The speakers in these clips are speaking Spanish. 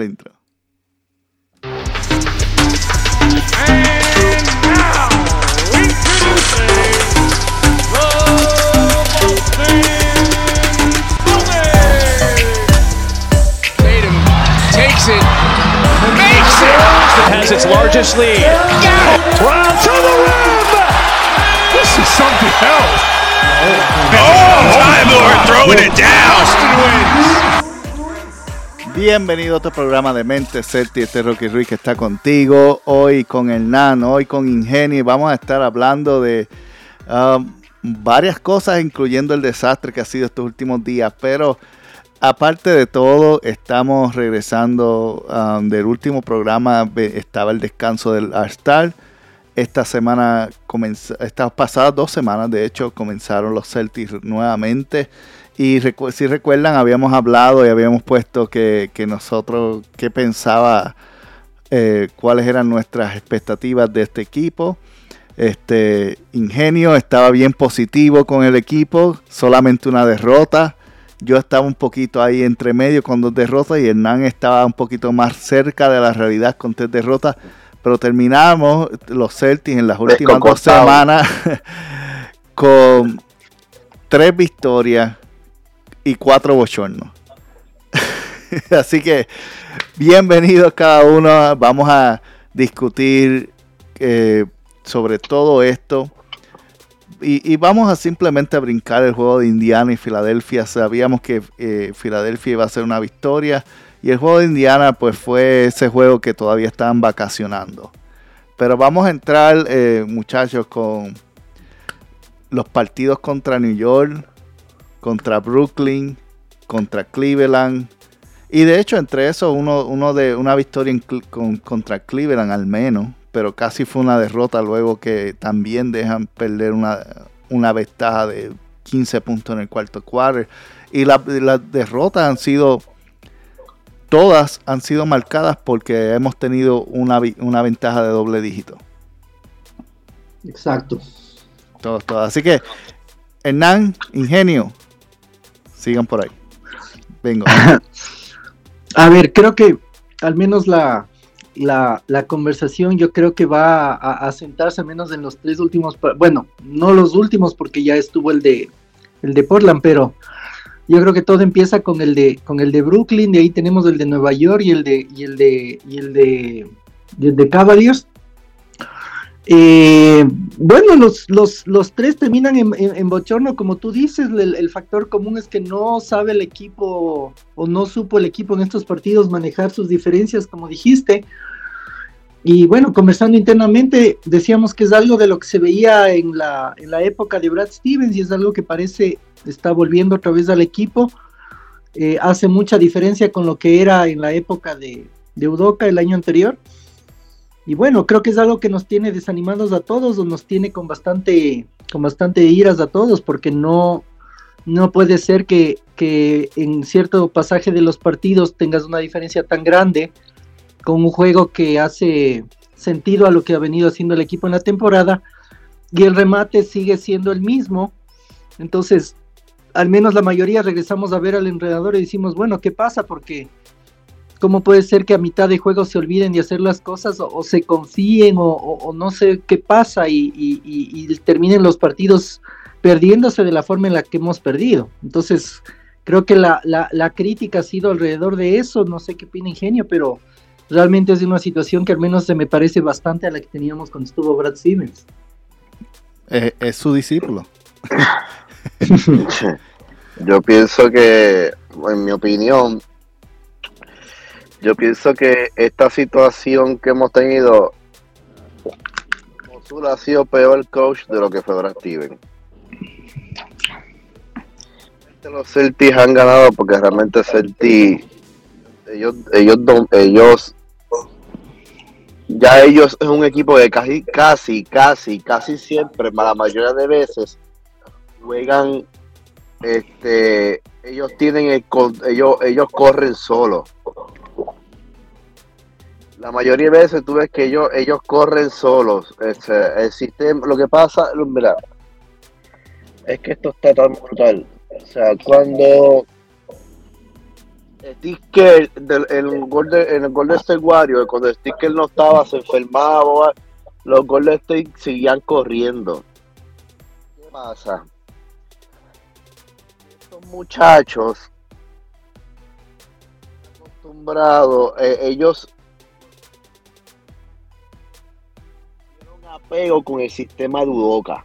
intro. And now, Tatum takes it, makes it. It has its largest lead. Brown to the rim. This is something else. Oh, Time Lord throwing it down. Austin wins. Bienvenido a otro programa de Mente Celti. Este es Rocky Ruiz que está contigo. Hoy con el Nano, hoy con Ingenio. Vamos a estar hablando de um, varias cosas, incluyendo el desastre que ha sido estos últimos días. Pero aparte de todo, estamos regresando um, del último programa. Estaba el descanso del All-Star. Esta semana, estas pasadas dos semanas, de hecho, comenzaron los Celtics nuevamente. Y recu si recuerdan, habíamos hablado y habíamos puesto que, que nosotros, qué pensaba, eh, cuáles eran nuestras expectativas de este equipo. Este Ingenio estaba bien positivo con el equipo, solamente una derrota. Yo estaba un poquito ahí entre medio con dos derrotas y Hernán estaba un poquito más cerca de la realidad con tres derrotas. Pero terminamos los Celtics en las últimas dos semanas con tres victorias y cuatro bochornos. Así que bienvenidos cada uno. Vamos a discutir eh, sobre todo esto. Y, vamos a simplemente brincar el juego de Indiana y Filadelfia. Sabíamos que eh, Filadelfia iba a ser una victoria. Y el juego de Indiana pues fue ese juego que todavía estaban vacacionando. Pero vamos a entrar eh, muchachos con los partidos contra New York, contra Brooklyn, contra Cleveland. Y de hecho, entre eso, uno, uno de una victoria en, con, contra Cleveland al menos, pero casi fue una derrota luego que también dejan perder una, una ventaja de 15 puntos en el cuarto quarter. Y las la derrotas han sido, todas han sido marcadas porque hemos tenido una, una ventaja de doble dígito. Exacto. Todos, todos. Así que, Hernán, Ingenio, sigan por ahí. Vengo. A ver, creo que al menos la, la, la conversación yo creo que va a, a, sentarse menos en los tres últimos, bueno, no los últimos porque ya estuvo el de el de Portland, pero yo creo que todo empieza con el de con el de Brooklyn, de ahí tenemos el de Nueva York y el de y el de y el de y el de Cavaliers. Eh, bueno, los, los, los, tres terminan en, bochorno, como tú dices, el, el, factor común es que no sabe el equipo o no supo el equipo en estos partidos manejar sus diferencias, como dijiste. Y bueno, conversando internamente, decíamos que es algo de lo que se veía en la, en la época de Brad Stevens y es algo que parece está volviendo otra vez al equipo. Eh, hace mucha diferencia con lo que era en la época de, de Udoca el año anterior. Y bueno, creo que es algo que nos tiene desanimados a todos o nos tiene con bastante, con bastante iras a todos, porque no, no puede ser que, que en cierto pasaje de los partidos tengas una diferencia tan grande con un juego que hace sentido a lo que ha venido haciendo el equipo en la temporada y el remate sigue siendo el mismo. Entonces, al menos la mayoría regresamos a ver al entrenador y decimos, bueno, ¿qué pasa? Porque ¿Cómo puede ser que a mitad de juego se olviden de hacer las cosas o, o se confíen o, o, o, no sé qué pasa y, y, y, y, terminen los partidos perdiéndose de la forma en la que hemos perdido? Entonces, creo que la, la, la crítica ha sido alrededor de eso, no sé qué opina Ingenio, pero realmente es una situación que al menos se me parece bastante a la que teníamos cuando estuvo Brad Stevens. Eh, es su discípulo. Yo pienso que, en mi opinión, yo pienso que esta situación que hemos tenido Mosul ha sido peor coach de lo que fue Brad Steven. Los Celtics han ganado porque realmente Celtics ellos, ellos, ellos ya ellos es un equipo que casi, casi, casi, casi siempre, la mayoría de veces juegan, este, ellos tienen el, ellos, ellos corren solos la mayoría de veces tú ves que ellos, ellos corren solos. Es, el sistema, lo que pasa, es que esto está tan brutal. O sea, cuando Sticker, del, el gol de, en el gol de este cuando Sticker no estaba, se enfermaba, los Golden State seguían corriendo. ¿Qué pasa? Estos muchachos acostumbrados, eh, ellos apego con el sistema de Udoka.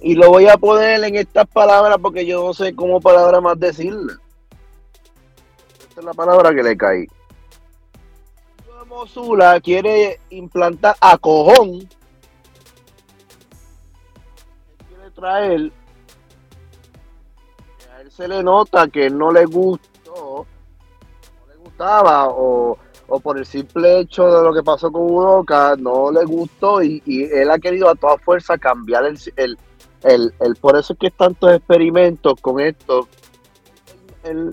Y lo voy a poner en estas palabras porque yo no sé cómo palabra más decirle. Esta es la palabra que le caí. Mosula quiere implantar a cojón. Quiere traer. A él se le nota que no le gustó. No le gustaba. O, o por el simple hecho de lo que pasó con Udoka, no le gustó. Y, él ha querido a toda fuerza cambiar el, el el, el, por eso es que tantos experimentos con esto. Todo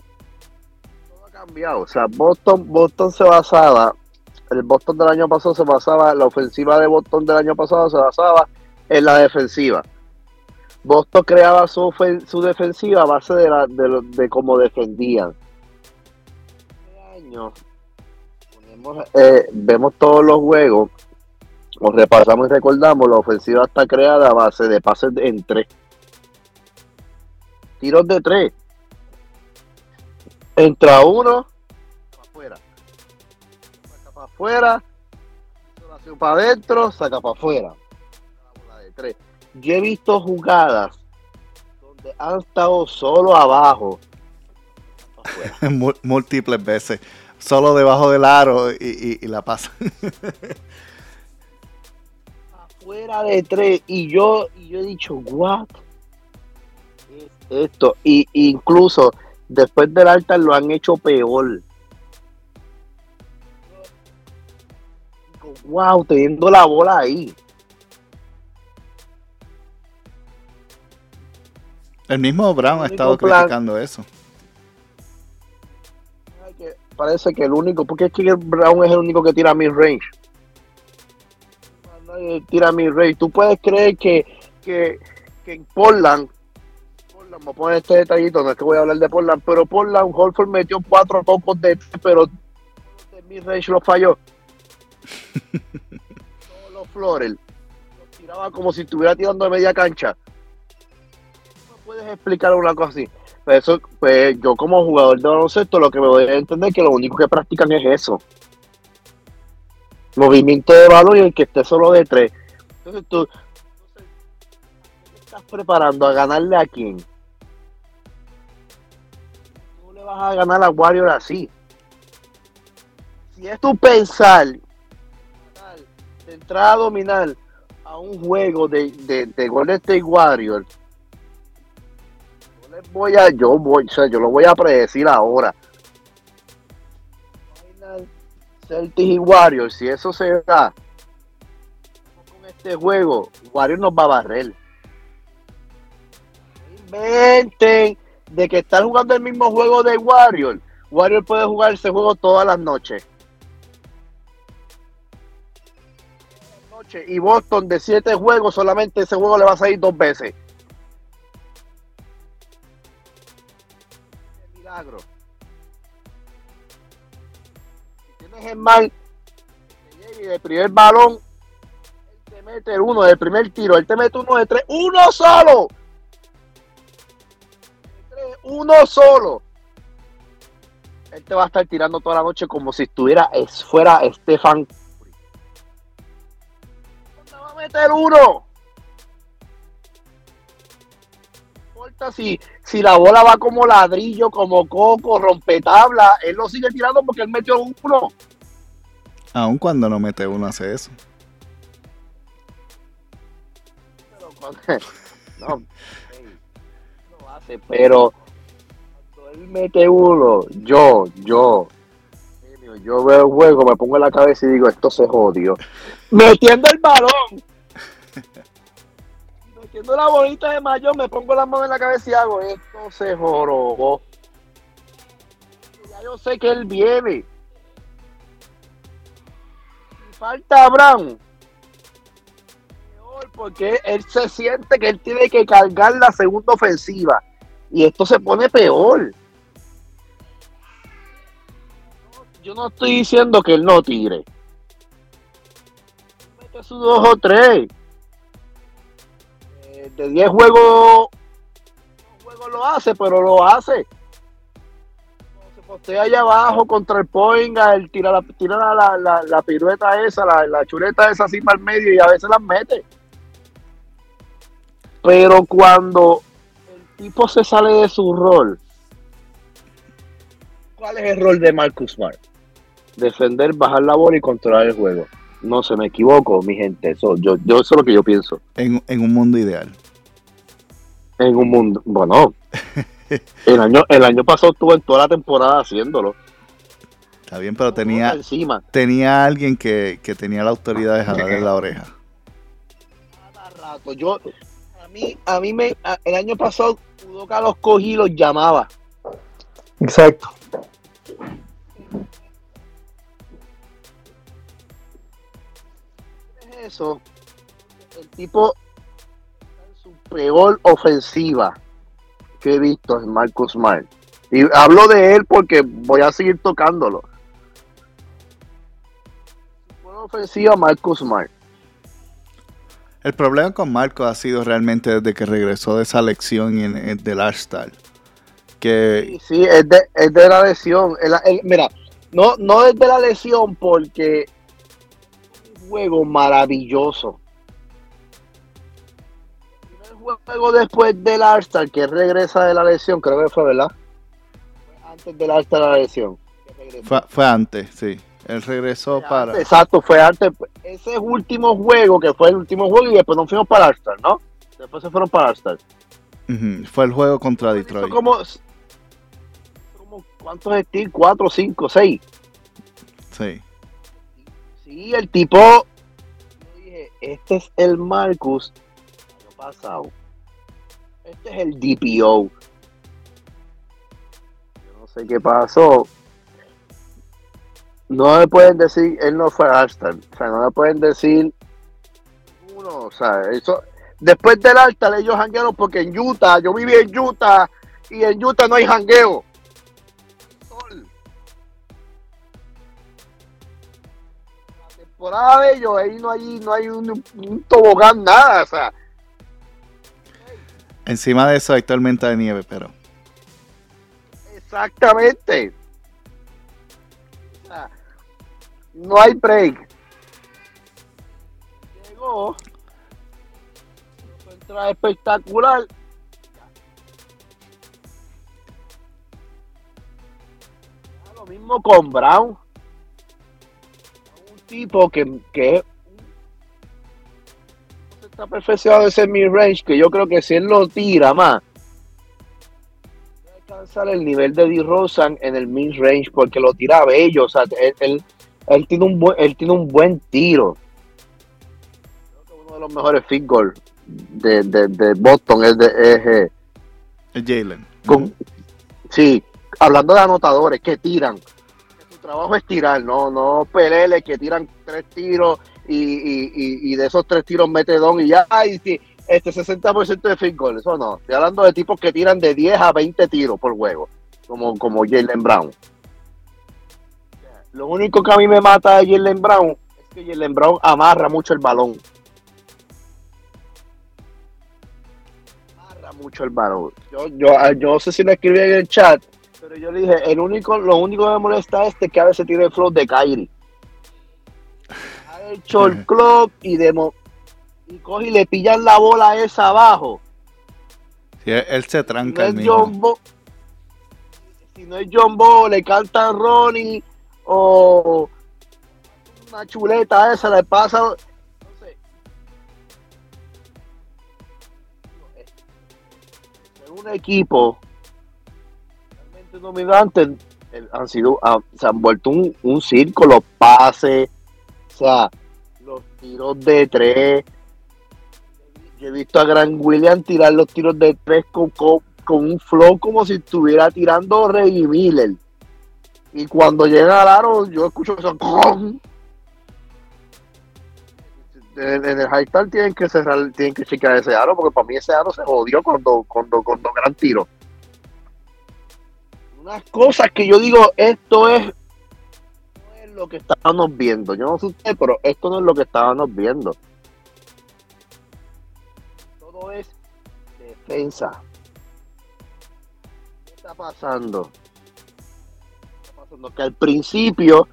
ha cambiado. O sea, Boston, Boston se basaba, el Boston del año pasado se basaba, la ofensiva de Boston del año pasado se basaba en la defensiva. Boston creaba su, su defensiva a base de, la, de, de cómo defendían. Este año eh, vemos todos los juegos nos repasamos y recordamos, la ofensiva está creada a base de pases en tres. Tiros de tres. Entra uno, para afuera. Saca para afuera. para adentro, saca para afuera. De tres. Yo he visto jugadas donde han estado solo abajo. Múltiples veces. Solo debajo del aro y, y, y la pasan. fuera de tres y yo y yo he dicho what es esto y incluso después del alta lo han hecho peor. Wow teniendo la bola ahí. El mismo Brown ha estado criticando eso parece que el único porque es que Brown es el único que tira mid range tira mi rey. Tú puedes creer que, que, que en Portland, Portland, me poner este detallito, no es que voy a hablar de Portland, pero Portland, Holford metió cuatro tocos de pero de mi rey lo falló. Todos los flores, los tiraba como si estuviera tirando de media cancha. Puedes explicar una cosa así. Eso, pues yo como jugador de baloncesto lo que me voy a entender es que lo único que practican es eso movimiento de balón y el que esté solo de tres. Entonces tú, ¿qué estás preparando a ganarle a quién? Tú le vas a ganar a Warrior así. Si es tu pensar de entrar a dominar a un juego de, de, de Golden State Warrior, yo les voy a, yo voy, o sea, yo lo voy a predecir ahora. Celtics y Warriors, si eso se da con este juego, Warriors nos va a barrer. Inventen de que están jugando el mismo juego de Warriors. Warriors puede jugar ese juego todas las noches. Y Boston de siete juegos, solamente ese juego le va a salir dos veces. Milagro. es mal y el primer balón, él te mete uno del primer tiro, él te mete uno de tres, uno solo. uno solo. Él te va a estar tirando toda la noche como si estuviera fuera Estefan. ¿Dónde va a meter uno? Importa si, si la bola va como ladrillo, como coco, rompetabla, él lo sigue tirando porque él metió uno. Aun cuando no mete uno hace eso. Pero cuando, no, no hace, pero cuando él mete uno, yo, yo, yo veo el juego, me pongo en la cabeza y digo, esto se jodió. Metiendo el balón. Metiendo la bolita de mayo, me pongo la mano en la cabeza y hago, esto se jorobó. Ya yo sé que él viene falta Abraham. Porque él se siente que él tiene que cargar la segunda ofensiva. Y esto se pone peor. Yo no estoy diciendo que él no tire. Mete sus dos o tres. De 10 juegos, un juego lo hace, pero lo hace. Se postea allá abajo contra el Poinga, él tira la, tira la, la, la pirueta esa, la, la chuleta esa así para el medio y a veces las mete. Pero cuando el tipo se sale de su rol, ¿cuál es el rol de Marcus Smart? Defender, bajar la bola y controlar el juego. No se me equivoco, mi gente. Eso, yo, yo, eso es lo que yo pienso. En, en un mundo ideal. En un mundo. Bueno, el año, el año pasado estuvo en toda la temporada haciéndolo. Está bien, pero tenía, encima. tenía alguien que, que tenía la autoridad de jalarle la oreja. Cada rato. Yo, a mí, a mí me, a- el año pasado, Udoka los cogí y los llamaba. Exacto. Es eso? El tipo en su peor ofensiva que he visto es Marcus Smart. Y hablo de él porque voy a seguir tocándolo. Peor ofensiva Marcus Smart. El problema con Marco ha sido realmente desde que regresó de esa lección en, en- del Arsenal. Que Sí, sí, es de, es de la lesión. El- el- mira, no, no es de la lesión porque juego maravilloso. El juego después del Arsenal que regresa de la lesión, creo que fue, ¿verdad? Fue Antes del Arsenal de la lesión. fue, fue antes, sí. Él regresó para... Exacto, fue antes. Ese último juego, que fue el último juego, y después nos fuimos para Arsenal, ¿no? Después se fueron para. Ujú, Fue el juego contra Detroit. como, como ¿Cuántos Steel? ¿Cuatro, cinco, seis? Sí. Sí, el tipo. Yo dije, este es el Marcus año pasado. Este es el DPO. Yo no sé qué pasó. No me pueden decir, él no fue Arsenal. O sea, no me pueden decir uno. O sea, eso. Después del Arsenal, ellos janguearon porque en Utah, yo viví en Utah y en Utah no hay jangueo. Temporada de ellos, ahí no hay, no hay un, un tobogán, nada. O sea, Encima de eso hay tormenta de nieve, pero... Exactamente. O sea, no hay break. Llegó. Entra espectacular. Ya, Lo mismo con Brown. Tipo que, que está perfeccionado ese mid-range que yo creo que si él lo tira más alcanzar el nivel de DeRozan en el mid range porque lo tira bello, o sea, él, él, él tiene un buen, él tiene un buen tiro. Creo que uno de los mejores field goal de, de, de Boston es de es, eh, Jalen. con, sí, hablando de anotadores que tiran. Trabajo es tirar, no, no peleles que tiran tres tiros y, y, y, y de esos tres tiros mete don y ya, ay, sí, este 60% de field goal, eso no. Estoy hablando de tipos que tiran de 10 a 20 tiros por juego, como, como Jalen Brown. Lo único que a mí me mata de Jalen Brown es que Jalen Brown amarra mucho el balón. Amarra mucho el balón. Yo, yo, yo no sé si lo escribí en el chat, pero yo le dije, el único, lo único que me molesta es que a veces tira el flow de Kyrie. Ha hecho el club y demo y coge y le pillan la bola esa abajo. Sí, él, se Si tranca no el es. John Bo, si no es John Bo, le cantan Ronnie o una chuleta esa le pasa. No sé. Es un equipo realmente dominante. el- Han sido, ah, se han vuelto un, un circo, los pases, o sea, los tiros de tres. Yo he visto a Gran William tirar los tiros de tres con, con, un flow como si estuviera tirando Reggie Miller. Y cuando llega al aro, yo escucho eso. En, el high tienen que cerrar, tienen que chequear ese aro, porque para mí ese aro se jodió cuando, cuando, cuando gran tiro. Unas cosas que yo digo, esto es, lo que estábamos viendo. Yo no sé usted, pero esto no es lo que estábamos viendo. Todo es defensa. ¿Qué está pasando? Está pasando que al principio,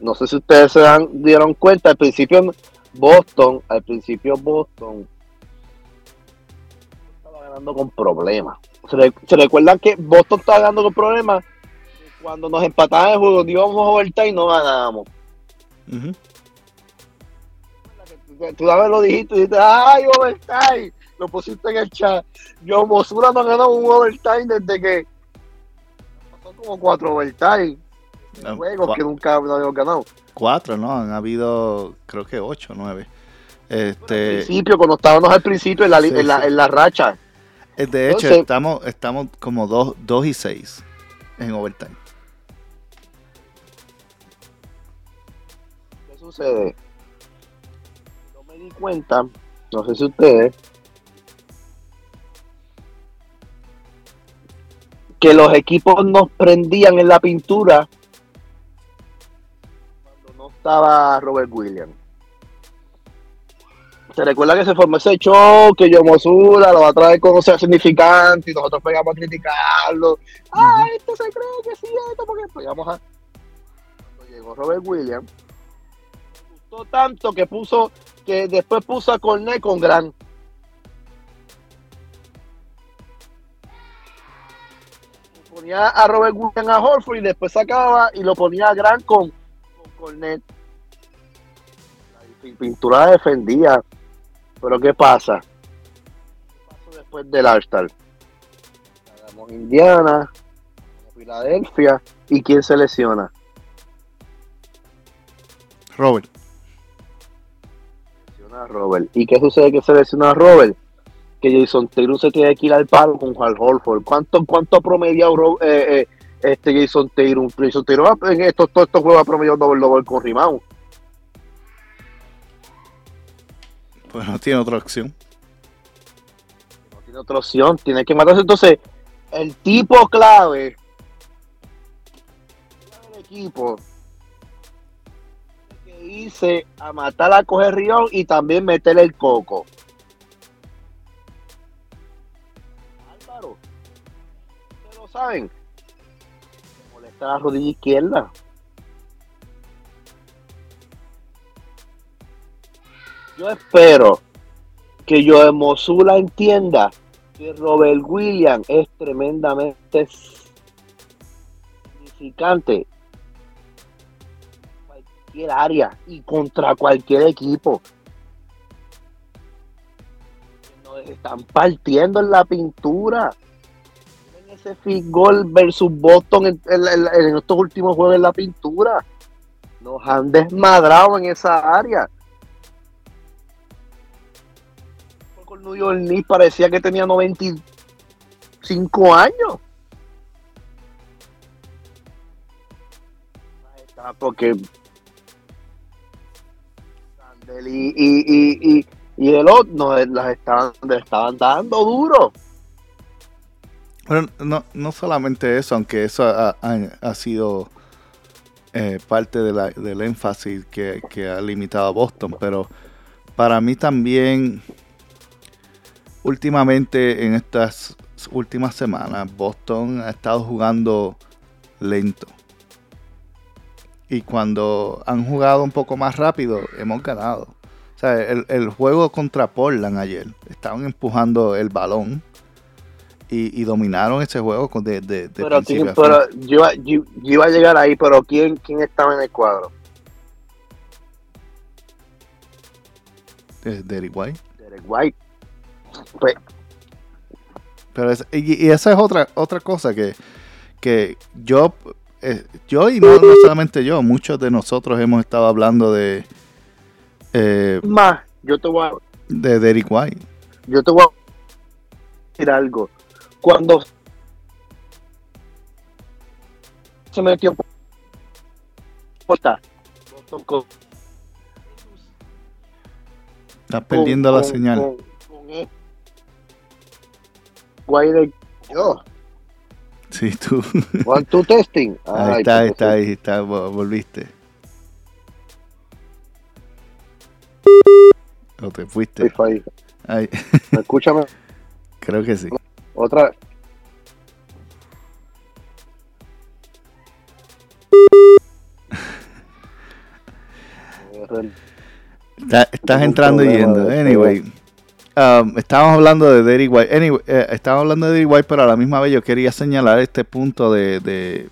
no sé si ustedes se dan- dieron cuenta, al principio Boston, al principio Boston ganando con problemas. ¿Se, se recuerdan que Boston estaba ganando con problemas? Cuando nos empataban el juego, íbamos a overtime y no ganábamos. Tú- Tú una vez lo dijiste y dijiste, ¡ay, overtime! Lo pusiste en el chat. Yo, Mosura no ha ganado un overtime desde que pasó como cuatro overtime. No, Juegos que nunca habíamos ganado. Cuatro, ¿no? Han habido, creo que ocho, nueve. Al Este, principio, cuando estábamos al principio en la, Sí, en la, sí. en la racha. Eh, de hecho, entonces- estamos, estamos como dos, dos y seis en overtime. ¿Qué sucede? Yo me di cuenta, no sé si ustedes, que los equipos nos prendían en la pintura cuando no estaba Robert Williams. ¿Se recuerda que se formó ese show que yo Mosura lo va a traer como sea significante y nosotros pegamos a criticarlo? ¡Ah, esto se cree que sí, esto! Porque pegamos a... Cuando llegó Robert Williams, gustó tanto que puso que después puso a Cornet con Gran. Ponía a Robert Williams a Horford y después sacaba y lo ponía a Gran con, con Cornet. Pintura defendía. Pero ¿qué pasa? ¿Qué pasó después del All-Star? Ganamos Indiana, Filadelfia y quién se lesiona. Robert, Selecciona a Robert. ¿Y qué sucede que selecciona a Robert? Que Jason Taylor se tiene que ir al palo con Juan Holford. ¿Cuánto, cuánto ha promediado Ro- eh, eh, este Jason Taylor? Jason Taylor en estos, todos estos juegos ha promediado doble doble con Rimao. no tiene otra opción. No tiene otra opción, tiene que matarse. Entonces, el tipo clave del equipo que hice a matar a coger Rion y también meterle el coco. Álvaro, ustedes lo saben. Le molesta la rodilla izquierda. Yo espero que yo Mosula entienda que Robert Williams es tremendamente significante en cualquier área y contra cualquier equipo. Nos están partiendo en la pintura. Miren ese field goal versus Boston en, en- en- en estos últimos juegos en la pintura. Nos han desmadrado en esa área. Con New York Knicks parecía que tenía 95 años. Porque y, y, y, y, el otro no, las estaban, estaban dando duro. Pero no, no solamente eso, aunque eso ha, ha- sido eh, parte de del énfasis que, que ha limitado a Boston, pero para mí también, últimamente en estas últimas semanas, Boston ha estado jugando lento. Y cuando han jugado un poco más rápido, hemos ganado. O sea, el, el juego contra Portland ayer, estaban empujando el balón y, y dominaron ese juego con- de, de, de Pero, principio ¿quién- a fin. pero yo, iba- yo- yo iba a llegar ahí, pero ¿quién, quién estaba en el cuadro? Eh, Derrick White. Derek White. Pues, Pero es- y, y esa es otra otra cosa que, que yo eh, yo y no, no solamente yo, muchos de nosotros hemos estado hablando de eh, más, yo te voy a, de Derrick White. yo te voy a decir algo. Cuando se metió Estás perdiendo la señal. con- con Guay de- yo. Sí, tú. One, two, testing. Ahí Ay, está, ahí está, ahí está, vo- volviste. O te fuiste. Ahí. Ay, Escúchame creo que sí. otra. Está- estás entrando y yendo. Anyway. Um, estábamos hablando de Derry White. Anyway, eh, estábamos hablando de Derry White, pero a la misma vez yo quería señalar este punto de, de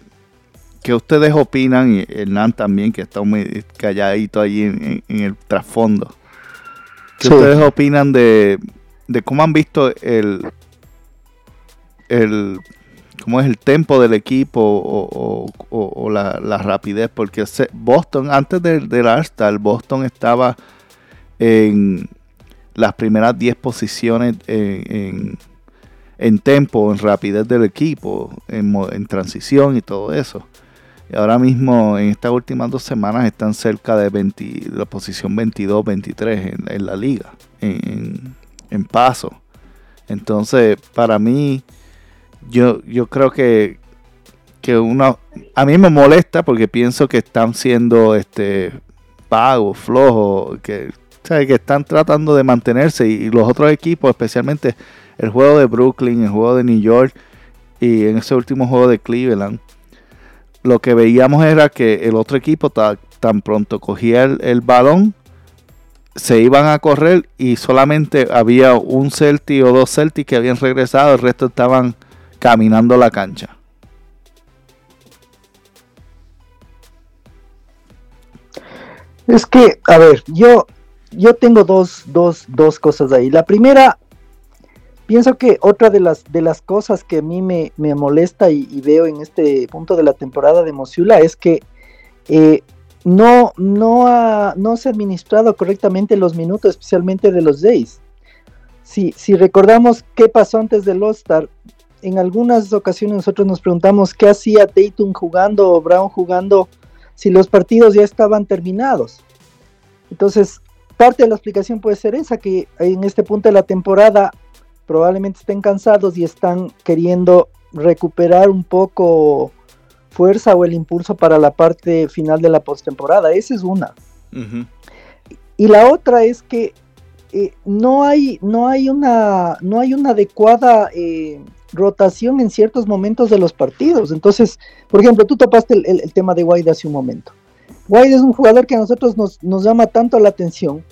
que ustedes opinan, y Hernán también, que está muy calladito allí en, en- en el trasfondo. ¿Qué Sí. ustedes opinan de, de cómo han visto el, el cómo es el tempo del equipo o, o- o- o la, la rapidez? Porque Boston, antes del, del All-Star, Boston estaba en las primeras 10 posiciones en, en, en tempo, en rapidez del equipo, en, en transición y todo eso. Y ahora mismo, en estas últimas dos semanas, están cerca de 20 la posición 22, 23 en, la liga, en paso. Entonces, para mí, yo, yo creo que, que una, a mí me molesta porque pienso que están siendo este pagos, flojos, que, ¿sabes? que están tratando de mantenerse y, los otros equipos, especialmente el juego de Brooklyn, el juego de New York y en ese último juego de Cleveland, lo que veíamos era que el otro equipo ta- tan pronto cogía el, el balón, se iban a correr y solamente había un Celtic o dos Celtics que habían regresado, el resto estaban caminando la cancha. Es que, a ver, yo, yo tengo dos, dos, dos cosas ahí. La primera, pienso que otra de las, de las cosas que a mí me, me molesta y, veo en este punto de la temporada de Mosiula es que eh, no, no, ha, no se ha administrado correctamente los minutos, especialmente de los Jays. Si, si recordamos qué pasó antes del All-Star, en algunas ocasiones nosotros nos preguntamos qué hacía Tatum jugando o Brown jugando si los partidos ya estaban terminados. Entonces, parte de la explicación puede ser esa, que en este punto de la temporada probablemente estén cansados y están queriendo recuperar un poco fuerza o el impulso para la parte final de la postemporada. Esa es una. Y la otra es que eh, no, hay, no, hay una, no hay una adecuada eh, rotación en ciertos momentos de los partidos. Entonces, por ejemplo, tú topaste el, el, el tema de White hace un momento. White es un jugador que a nosotros nos, llama tanto la atención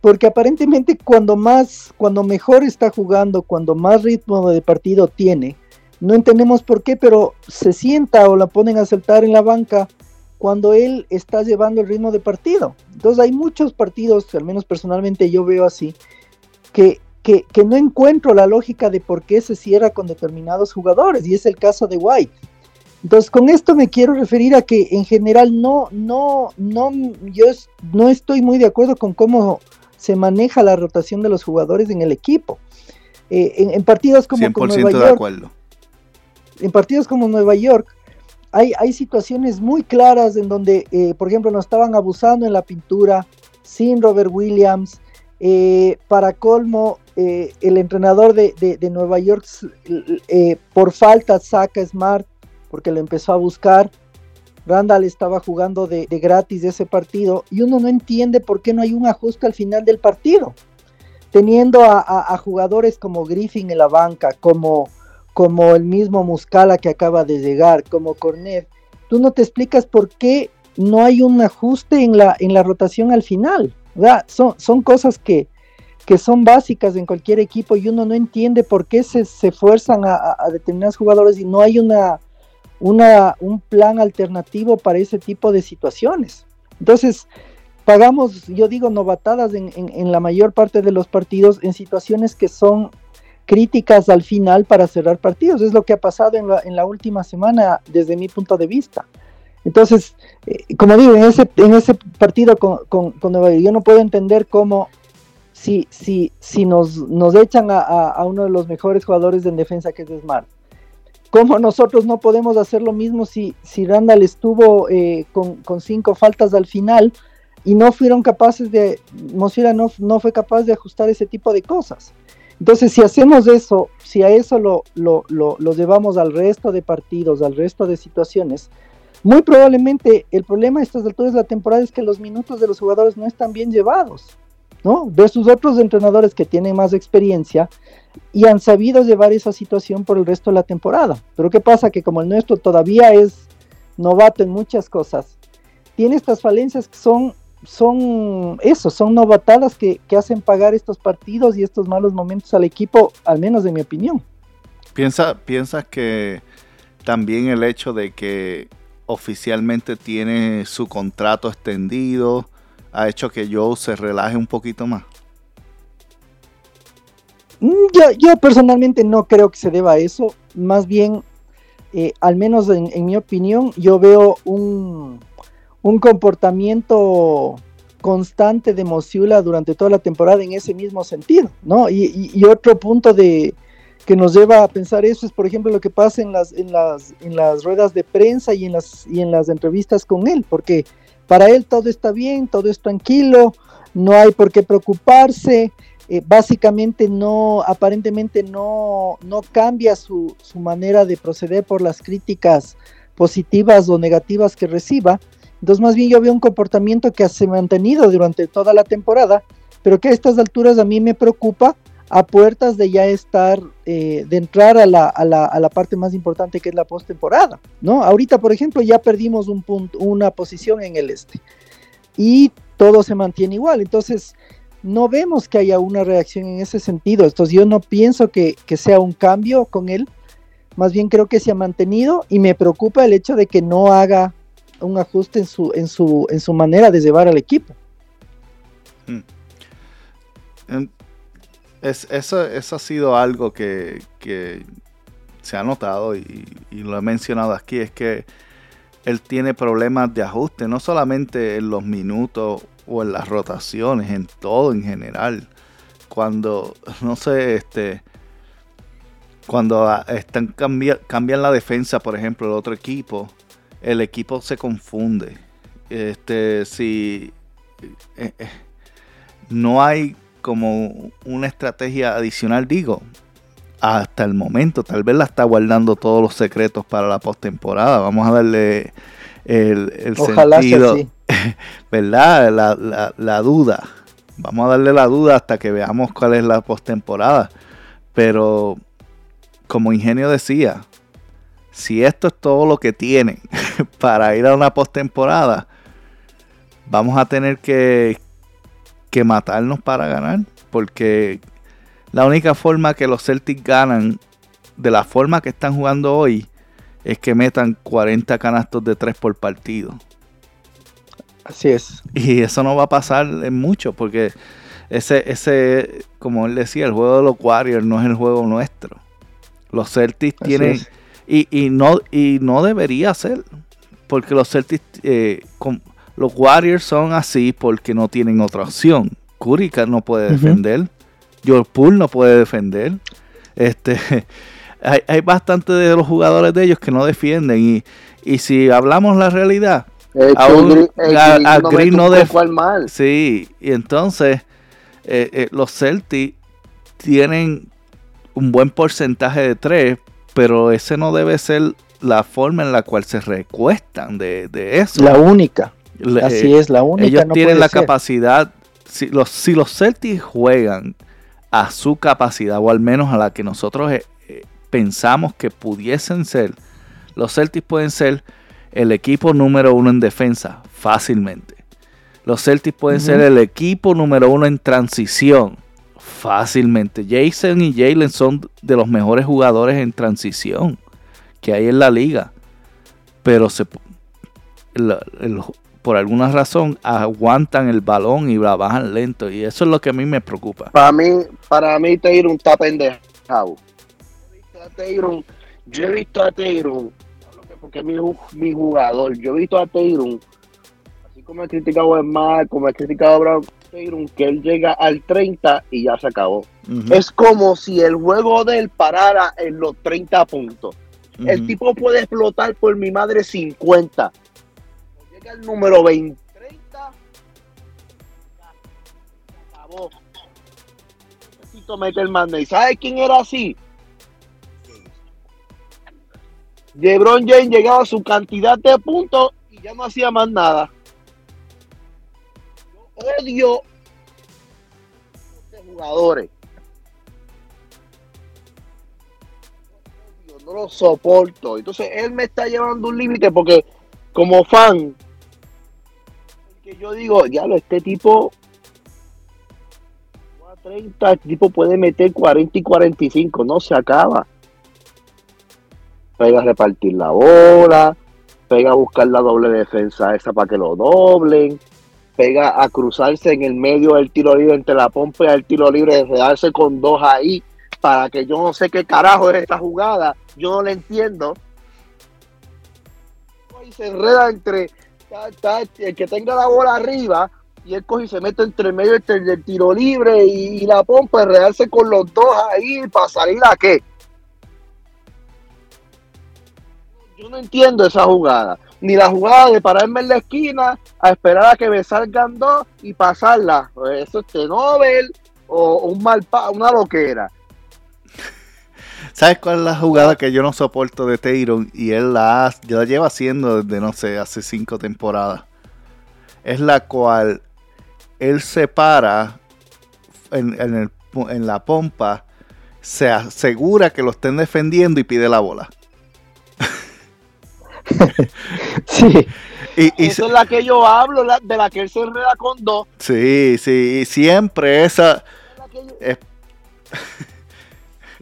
porque aparentemente cuando más, cuando mejor está jugando, cuando más ritmo de partido tiene, no entendemos por qué, pero se sienta o la ponen a saltar en la banca cuando él está llevando el ritmo de partido. Entonces hay muchos partidos, al menos personalmente yo veo así, que, que, no encuentro la lógica de por qué se cierra con determinados jugadores, y es el caso de White. Entonces, con esto me quiero referir a que en general no, no, no, yo no estoy muy de acuerdo con cómo se maneja la rotación de los jugadores en el equipo. Eh, en, en, partidos como 100% con Nueva de York, acuerdo. en partidos como Nueva York, hay, hay situaciones muy claras en donde, eh, por ejemplo, nos estaban abusando en la pintura sin Robert Williams. Eh, para colmo, eh, el entrenador de, de, de Nueva York por falta saca Smart porque lo empezó a buscar. Randall estaba jugando de, de, gratis ese partido y uno no entiende por qué no hay un ajuste al final del partido. Teniendo a, jugadores como Griffin en la banca, como, como el mismo Muscala que acaba de llegar, como Cornet, tú no te explicas por qué no hay un ajuste en la, en la rotación al final. Son, son cosas que, que son básicas en cualquier equipo y uno no entiende por qué se, se fuerzan a determinados jugadores y no hay una, una, un plan alternativo para ese tipo de situaciones. Entonces, pagamos, yo digo, novatadas en, en, la mayor parte de los partidos en situaciones que son críticas al final para cerrar partidos. Es lo que ha pasado en la, en la última semana desde mi punto de vista. Entonces, eh, como digo, en ese, en ese partido con, con, con, Nueva York, yo no puedo entender cómo si, si, si nos, nos echan a, a, a uno de los mejores jugadores en defensa que es Smart, ¿Cómo nosotros no podemos hacer lo mismo si, si Randall estuvo eh, con, con, cinco faltas al final y no fueron capaces de, Mosira no, no fue capaz de ajustar ese tipo de cosas? Entonces, si hacemos eso, si a eso lo, lo, lo, lo llevamos al resto de partidos, al resto de situaciones, muy probablemente el problema a estas alturas de la temporada es que los minutos de los jugadores no están bien llevados, ¿no? Versus otros entrenadores que tienen más experiencia y han sabido llevar esa situación por el resto de la temporada. Pero ¿qué pasa? Que como el nuestro todavía es novato en muchas cosas, tiene estas falencias que son, son eso, son novatadas que, que hacen pagar estos partidos y estos malos momentos al equipo, al menos en mi opinión. ¿Piensa, ¿Piensas que también el hecho de que oficialmente tiene su contrato extendido, ha hecho que Joe se relaje un poquito más. Mm, yo, yo personalmente no creo que se deba a eso, más bien, eh, al menos en, en, mi opinión, yo veo un, un comportamiento constante de Mosiula durante toda la temporada en ese mismo sentido, ¿no? Y, y, y otro punto de, que nos lleva a pensar eso es, por ejemplo, lo que pasa en las, en las, en las ruedas de prensa y en, las, y en las entrevistas con él, porque para él todo está bien, todo es tranquilo, no hay por qué preocuparse, eh, básicamente no, aparentemente no, no cambia su, su, manera de proceder por las críticas positivas o negativas que reciba. Entonces, más bien yo veo un comportamiento que se ha mantenido durante toda la temporada, pero que a estas alturas a mí me preocupa a puertas de ya estar, eh, de entrar a la, a, la, a la, parte más importante que es la postemporada, ¿no? Ahorita, por ejemplo, ya perdimos un punto, una posición en el este y todo se mantiene igual, entonces no vemos que haya una reacción en ese sentido, entonces yo no pienso que, sea un cambio con él, más bien creo que se ha mantenido y me preocupa el hecho de que no haga un ajuste en su, en su, en su manera de llevar al equipo. Hmm. Es, eso, eso ha sido algo que, que se ha notado y, y, lo he mencionado aquí, es que él tiene problemas de ajuste, no solamente en los minutos o en las rotaciones, en todo en general. Cuando, no sé, este, cuando están cambian, cambian la defensa, por ejemplo, el otro equipo, el equipo se confunde. Este, si eh, eh, no hay como una estrategia adicional, digo, hasta el momento, tal vez la está guardando todos los secretos para la postemporada. Vamos a darle el, el sentido, sí. ¿verdad? La, la, duda. Vamos a darle la duda hasta que veamos cuál es la postemporada. Pero, como Ingenio decía, si esto es todo lo que tienen para ir a una postemporada, vamos a tener que, que matarnos para ganar. Porque la única forma que los Celtics ganan de la forma que están jugando hoy es que metan 40 canastos de 3 por partido. Así es. Y eso no va a pasar en mucho porque ese, ese, como él decía, el juego de los Warriors no es el juego nuestro. Los Celtics Así tienen... Y, y, no, y no debería ser. Porque los Celtics... Eh, con, los Warriors son así porque no tienen otra opción. Kurika no puede defender. Uh -huh. George Poole no puede defender. Este, hay, hay bastante de los jugadores de ellos que no defienden. Y, y si hablamos la realidad, a, un, el a, a no Green no mal. Sí, y entonces eh, eh, los Celtics tienen un buen porcentaje de tres, pero ese no debe ser la forma en la cual se recuestan de, de eso. La única. Así es, la única. Ellos no tienen la ser. capacidad, si los, si los Celtics juegan a su capacidad, o al menos a la que nosotros eh, eh, pensamos que pudiesen ser, los Celtics pueden ser el equipo número uno en defensa fácilmente. Los Celtics pueden uh -huh. ser el equipo número uno en transición fácilmente. Jason y Jalen son de los mejores jugadores en transición que hay en la liga. Pero se, el, el, por alguna razón aguantan el balón y la bajan lento. Y eso es lo que a mí me preocupa. Para mí, para mí Tayron está pendejado. Yo he visto a Tayron, porque es mi, mi, jugador, yo he visto a Tayron, así como he criticado a Mar, como he criticado a Brown, Tayron, que él llega al 30 y ya se acabó. Uh -huh. Es como si el juego de él parara en los 30 puntos. Uh -huh. El tipo puede explotar por mi madre 50 el número 20, 30, acabó. mete el manda. ¿Y sabes quién era así? LeBron James llegaba a su cantidad de puntos y ya no hacía más nada. Yo odio de jugadores. Yo no lo soporto. Entonces él me está llevando un límite porque como fan, que yo digo, ya lo, este tipo 30, este tipo puede meter 40 y 45, no se acaba. Pega a repartir la bola, pega a buscar la doble defensa esa para que lo doblen, pega a cruzarse en el medio del tiro libre entre la pompa y el tiro libre, enredarse con dos ahí, para que yo no sé qué carajo es esta jugada, yo no la entiendo. Y se enreda entre el que tenga la bola arriba y él coge y se mete entre el medio del tiro libre y, la pompa, enredarse con los dos ahí para salir a qué. Yo no entiendo esa jugada. Ni la jugada de pararme en la esquina a esperar a que me salgan dos y pasarla. Pues eso es Nobel o un mal una loquera. ¿Sabes cuál es la jugada que yo no soporto de Tayron? Y él la, ya la lleva haciendo desde, no sé, hace cinco temporadas. Es la cual él se para en, la pompa, se asegura que lo estén defendiendo y pide la bola. sí. Y, esa es la que yo hablo, de la que él se enreda con dos. Sí, sí, y siempre esa...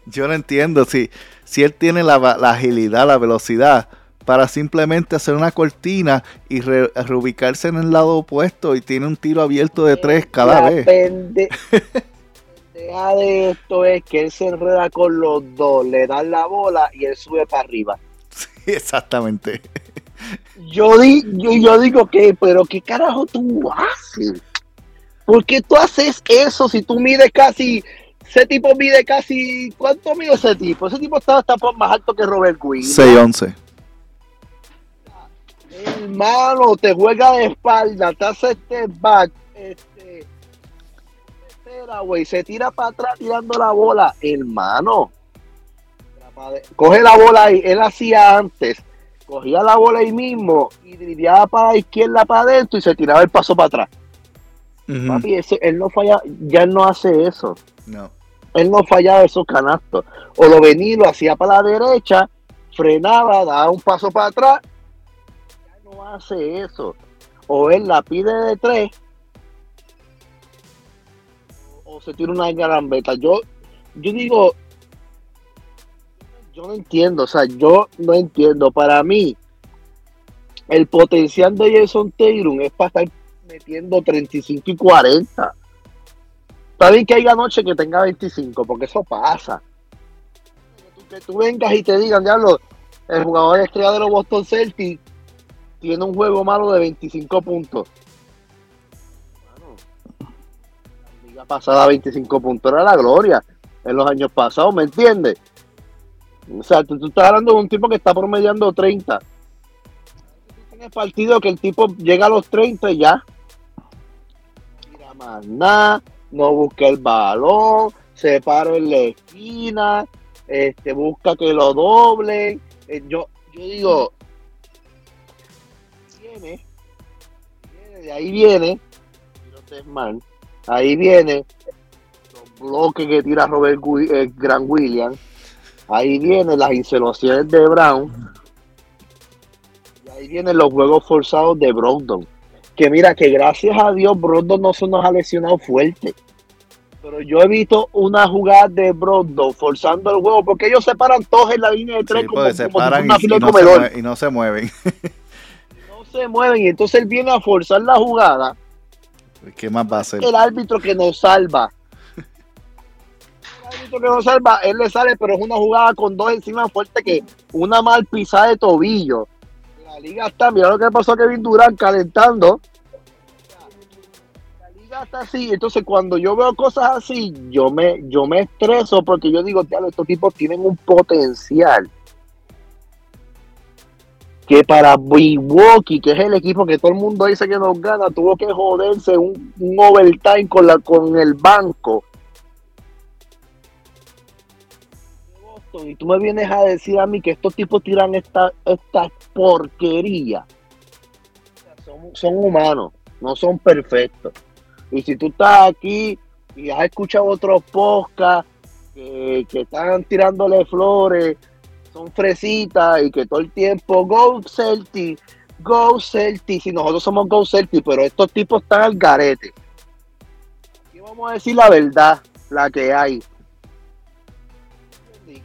yo... no entiendo si, si él tiene la, agilidad, la velocidad para simplemente hacer una cortina y reubicarse en el lado opuesto y tiene un tiro abierto de tres cada vez. Deja de esto es que él se enreda con los dos, le dan la bola y él sube para arriba. Exactamente. Yo, di, yo, digo que, pero ¿qué carajo tú haces? ¿Por qué tú haces eso si tú mides casi ese tipo mide casi. ¿Cuánto mide ese tipo? Ese tipo está, está más alto que Robert Quinn. 6'11. Hermano, te juega de espalda, te hace este back, este, espera, güey, se tira para atrás tirando la bola, hermano. Coge la bola ahí, él hacía antes, cogía la bola ahí mismo y dirigía para la izquierda para adentro y se tiraba el paso para atrás. Papi, él no falla, ya no hace eso. No. Él no fallaba esos canastos. O lo venía lo hacía para la derecha, frenaba, daba un paso para atrás hace eso. O él la pide de tres, o se tira una garambeta. Yo, yo digo, yo no entiendo, o sea, yo no entiendo. Para mí, el potencial de Jason Taylor es para estar metiendo 35 y 40. Está bien que haya noche que tenga 25, porque eso pasa. Que tú, vengas y te digan, diablo, el jugador estrella de los Boston Celtics tiene un juego malo de 25 puntos. la liga pasada 25 puntos era la gloria en los años pasados, ¿me entiendes? O sea, tú, estás hablando de un tipo que está promediando 30. el partido que el tipo llega a los 30 y ya. Mira más nada, no busca el balón, se para en la esquina, este, busca que lo doblen. Eh, yo, yo digo, de ahí viene, ahí viene los bloques que tira Robert eh, Grant Williams, ahí vienen las insinuaciones de Brown, y ahí vienen los juegos forzados de Brogdon. Que mira, que gracias a Dios Brogdon no se nos ha lesionado fuerte. Pero yo he visto una jugada de Brogdon forzando el juego porque ellos se paran todos en la línea de tres como, se paran y, y no se mueven. se mueven y entonces él viene a forzar la jugada. ¿Qué más va a hacer? El árbitro que nos salva. Que nos salva, él le sale, pero es una jugada con dos encima fuerte que una mal pisada de tobillo. La liga está, mira lo que pasó a Kevin Durant calentando. La liga está así, entonces cuando yo veo cosas así, yo me, yo me estreso porque yo digo, estos tipos tienen un potencial que para Milwaukee, que es el equipo que todo el mundo dice que nos gana, tuvo que joderse un, overtime con, la, con el banco. Y tú me vienes a decir a mí que estos tipos tiran esta, esta porquería. Son, humanos, no son perfectos. Y si tú estás aquí y has escuchado otros podcasts que, que están tirándole flores, son fresitas y que todo el tiempo Go Celtic, Go Celtic, si nosotros somos Go Celtic, pero estos tipos están al garete. Aquí vamos a decir la verdad, la que hay.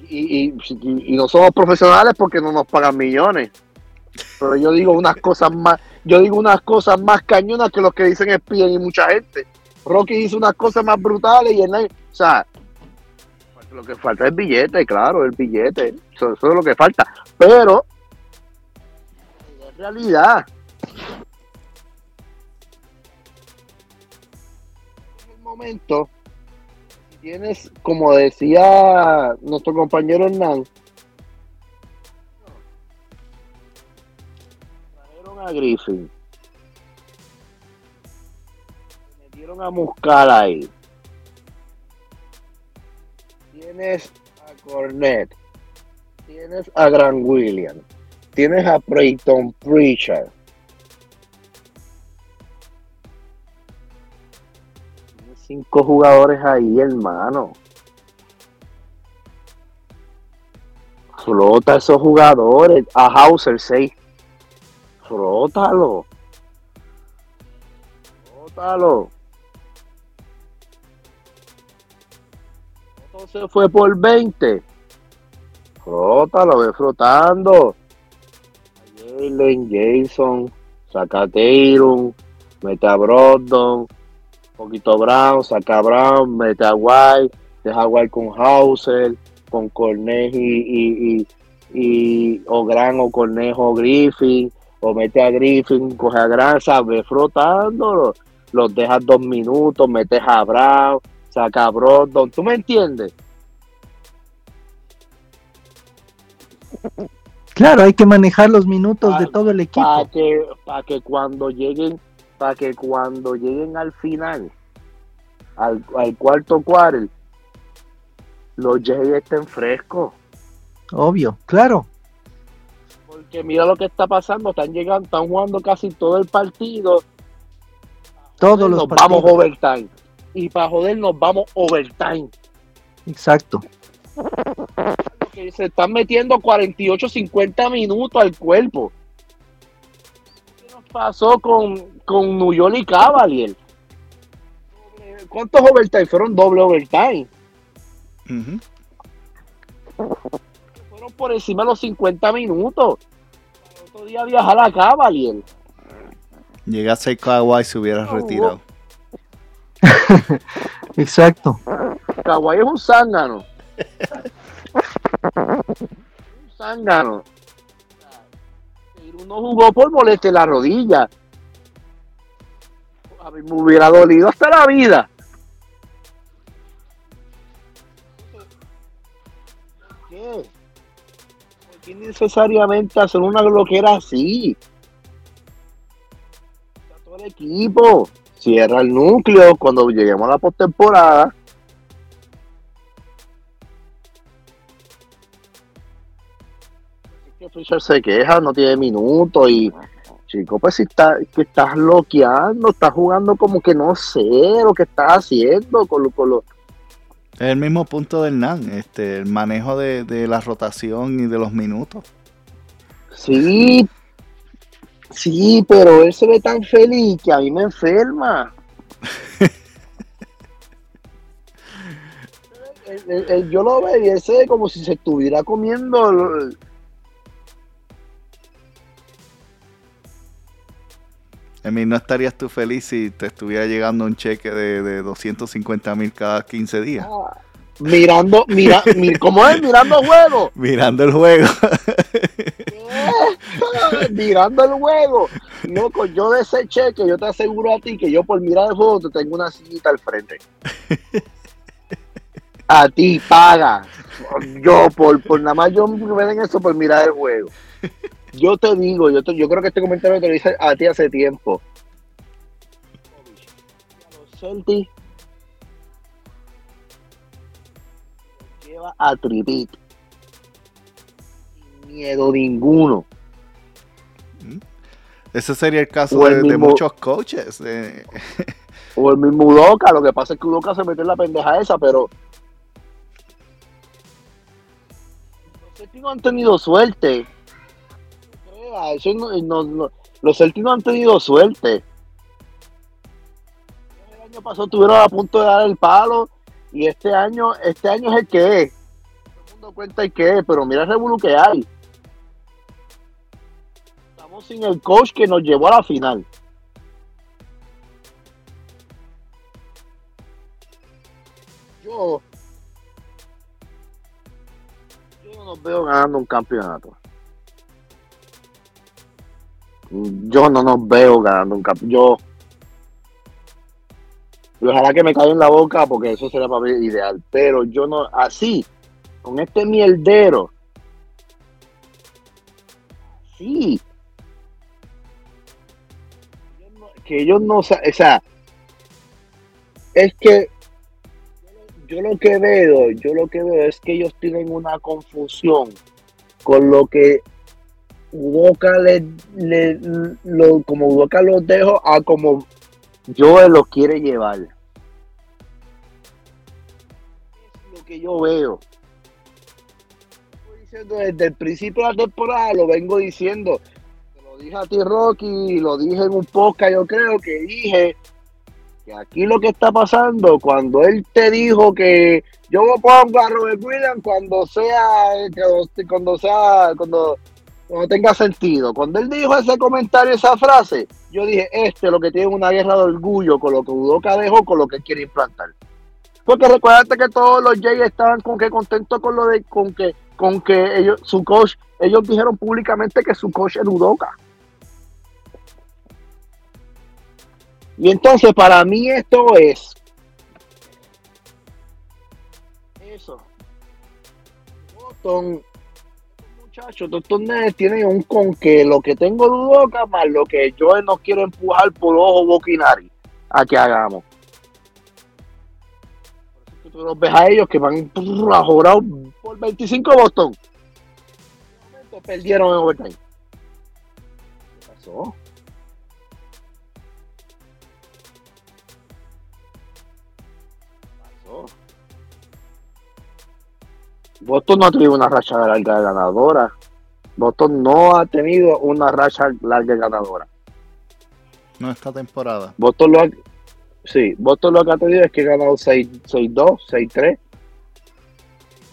Y, y- y- no somos profesionales porque no nos pagan millones. Pero yo digo unas cosas más, yo digo unas cosas más cañonas que los que dicen espían y mucha gente. Rocky dice unas cosas más brutales y él, o sea, lo que falta es billete, claro, el billete, eso, eso es lo que falta. Pero es realidad. En el momento tienes, como decía nuestro compañero Hernán, trajeron a Griffin, metieron a Muscal ahí. Tienes a Cornet, tienes a Grant Williams, tienes a Peyton Pritchard. Cinco jugadores ahí, hermano. Flota esos jugadores. A Hauser 6. Frótalo. Frótalo. Entonces fue por 20. Frótalo, ve frotando. Jalen, Jason, saca Tatum, mete a Brogdon, poquito Brown, saca Brown, mete a White, deja a White con Hauser, con Cornej y, y, y, y- o Gran o Cornejo Griffin, o mete a Griffin, coge a Gran, sabe, frotándolo, los dejas dos minutos, metes a Brown, saca a Brogdon, ¿tú me entiendes? Claro, hay que manejar los minutos de todo el equipo. para que para que cuando lleguen para que cuando lleguen al final al, al cuarto cuarto los Jays estén frescos Obvio, claro. porque mira lo que está pasando están llegando están jugando casi todo el partido Todos los nos partidos. vamos overtime y para joder nos vamos overtime Exacto. que se están metiendo 48 50 minutos al cuerpo ¿qué nos pasó con, con New York y Cavalier? ¿cuántos overtime? fueron doble overtime fueron por encima de los 50 minutos. El otro día viajar a Cavalier. Llegase el Kawhi se hubiera No, retirado. Exacto. Kawhi es un zángano. un zángano. Pero uno jugó por molestia en la rodilla. A mí me hubiera dolido hasta la vida. ¿Por qué? ¿Por qué necesariamente hacer una loquera así? Está todo el equipo. Cierra el núcleo cuando lleguemos a la postemporada. Es que Fisher se queja, no tiene minutos y chico, pues si está, que estás loqueando, estás jugando como que no sé lo que estás haciendo con lo, con lo- Es el mismo punto del NAN, este, el manejo de, de la rotación y de los minutos. Sí, sí, pero él se ve tan feliz que a mí me enferma. Yo lo veo y él se ve como si se estuviera comiendo. El- Emi, ¿no estarías tú feliz si te estuviera llegando un cheque de, de 250 mil cada 15 días? Mirando, mira, mi- ¿cómo es? Mirando juego. Mirando el juego. mirando el juego. Loco, yo de ese cheque, yo te aseguro a ti que yo por mirar el juego te tengo una sillita al frente. A ti paga. Yo, por, por nada más yo me den eso por mirar el juego. Yo te digo, yo, te- yo creo que este comentario te lo hice a ti hace tiempo. Los Celtics lleva a tripit. Miedo ninguno. Ese sería el caso el de, muchos coaches. eh. O el mismo Udoka, lo que pasa es que Udoka se metió en la pendeja esa, pero los Celtics no han tenido suerte. Los Celtics no han tenido suerte. El año pasado estuvieron a punto de dar el palo y este año, este año es el que es. Todo el mundo cuenta el que es, pero mira el revolú que hay. Estamos sin el coach que nos llevó a la final. yo, yo no veo ganando un campeonato. Yo no nos veo ganando un campeonato. Yo, ojalá que me caiga en la boca porque eso sería para mí ideal. Pero yo no, así, con este mierdero, sí, que ellos no, o sea, es que yo lo que veo, yo lo que veo es que ellos tienen una confusión con lo que Udoka le, le lo, como Udoka los dejo a como Joel los quiere llevar. Es lo que yo veo. Diciendo desde el principio de la temporada, lo vengo diciendo. Te lo dije a ti, Rocky, lo dije en un podcast, yo creo que dije que aquí lo que está pasando, cuando él te dijo que yo pongo a Robert Williams cuando sea, que- cuando sea, cuando, cuando tenga sentido. Cuando él dijo ese comentario, esa frase, yo dije, este lo que tiene una guerra de orgullo con lo que Udoka dejó, con lo que quiere implantar. Porque recuérdate que todos los Jays estaban con que contentos con lo de, con que, con que ellos, su coach, ellos dijeron públicamente que su coach era Udoka. Y entonces para mí esto es eso. Muchachos, todos estos nenes tienen un con que lo que tengo de Udoka más lo que yo nos quiero empujar por ojo, boca y nariz a que hagamos. Tú los ves a ellos que van ajorados por 25 Boston. Perdieron en overtime. ¿Qué pasó? Boston no ha tenido una racha larga de ganadora. Boston no ha tenido una racha larga de ganadora. No esta temporada. Boston lo ha, sí, Boston lo que ha tenido es que ha ganado 6 6-2, 6-3,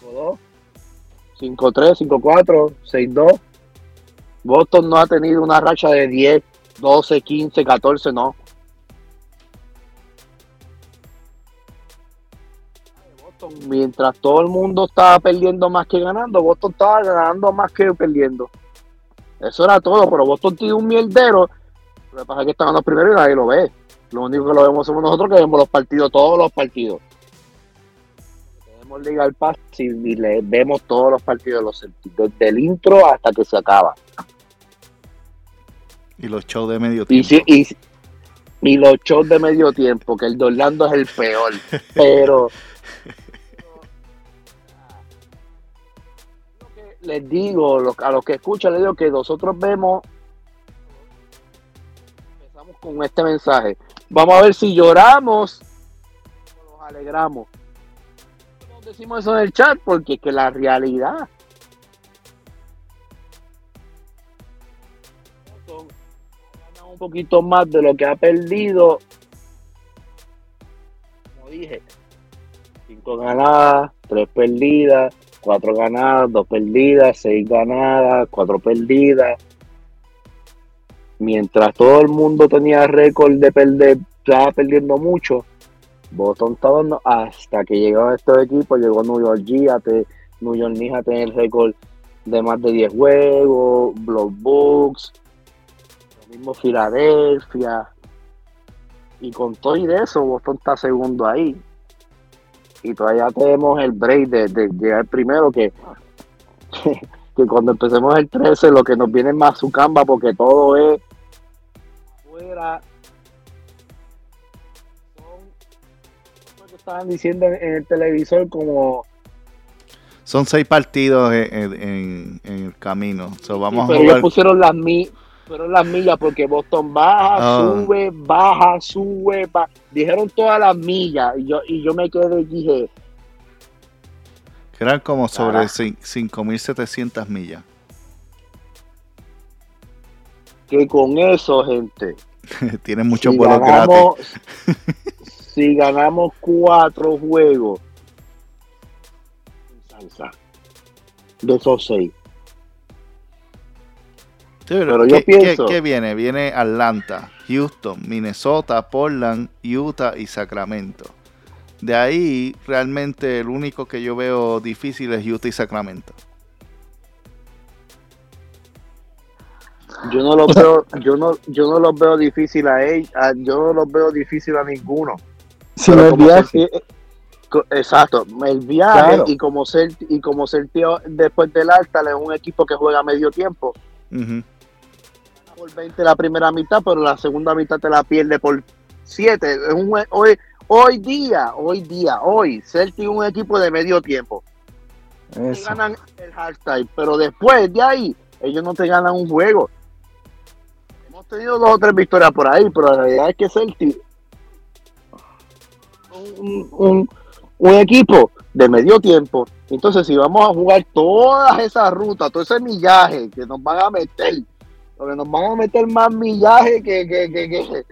5-2, 5-3, 5-4, 6-2. Boston no ha tenido una racha de 10, 12, 15, 14, no. Boston, mientras todo el mundo estaba perdiendo más que ganando, Boston estaba ganando más que perdiendo. Eso era todo, pero Boston tiene un mierdero. Lo que pasa es que están los primeros y nadie lo ve. Lo único que lo vemos somos nosotros que vemos los partidos, todos los partidos. Tenemos Liga al Pass y le vemos todos los partidos, los desde el intro hasta que se acaba. Y los shows de medio Y, tiempo. si- y, y los shows de medio tiempo, que el de Orlando es el peor. Pero les digo, a los que escuchan, les digo que nosotros vemos, empezamos con este mensaje. Vamos a ver si lloramos o nos alegramos. No decimos eso en el chat porque es que la realidad. Un poquito más de lo que ha perdido. Como dije, cinco ganadas, tres perdidas, cuatro ganadas, dos perdidas, seis ganadas, cuatro perdidas. Mientras todo el mundo tenía récord de perder, estaba perdiendo mucho. Boston estaba dando hasta que llegaron estos equipos, llegó New York Giants, New York Knicks a tener récord de más de 10 juegos, Blood Books, lo mismo Filadelfia. Y con todo y de eso, Boston está segundo ahí. Y todavía tenemos el break de, de llegar primero, que, que cuando empecemos el 13, lo que nos viene es más su camba, porque todo es afuera. Son lo que estaban diciendo en, en el televisor como son seis partidos en, en- en el camino. So, vamos Sí, a pero ellos jugar. pusieron las fueron las millas porque Boston baja, Ah. sube, baja, sube, baja. Dijeron todas las millas y yo y yo me quedé y dije, que eran como sobre Carajo. cin- 5.700 millas. que con eso, gente, Tienen muchos si vuelos gratis. ganamos, si ganamos cuatro juegos, de esos seis. Sí, pero pero ¿qué, yo qué- pienso- qué viene? Viene Atlanta, Houston, Minnesota, Portland, Utah y Sacramento. De ahí, realmente, el único que yo veo difícil es Utah y Sacramento. Yo no los veo, yo no, yo no los veo difícil a ellos, a- yo no los veo difícil a ninguno. Pero el viaje. Co- exacto, el viaje Claro. y como Celti, y como Celtico después del alta es un equipo que juega medio tiempo. Ujú. Por 20 la primera mitad, pero la segunda mitad te la pierde por 7. Es un, jue- hoy, hoy día, hoy día, hoy, Celtic es un equipo de medio tiempo. Te Eso. ganan el halftime, pero después de ahí, ellos no te ganan un juego. Hemos tenido dos o tres victorias por ahí, pero la realidad es que Celtic un, un, un equipo de medio tiempo. Entonces, si vamos a jugar todas esas rutas, todo ese millaje que nos van a meter, porque nos van a meter más millaje que, que, que, que-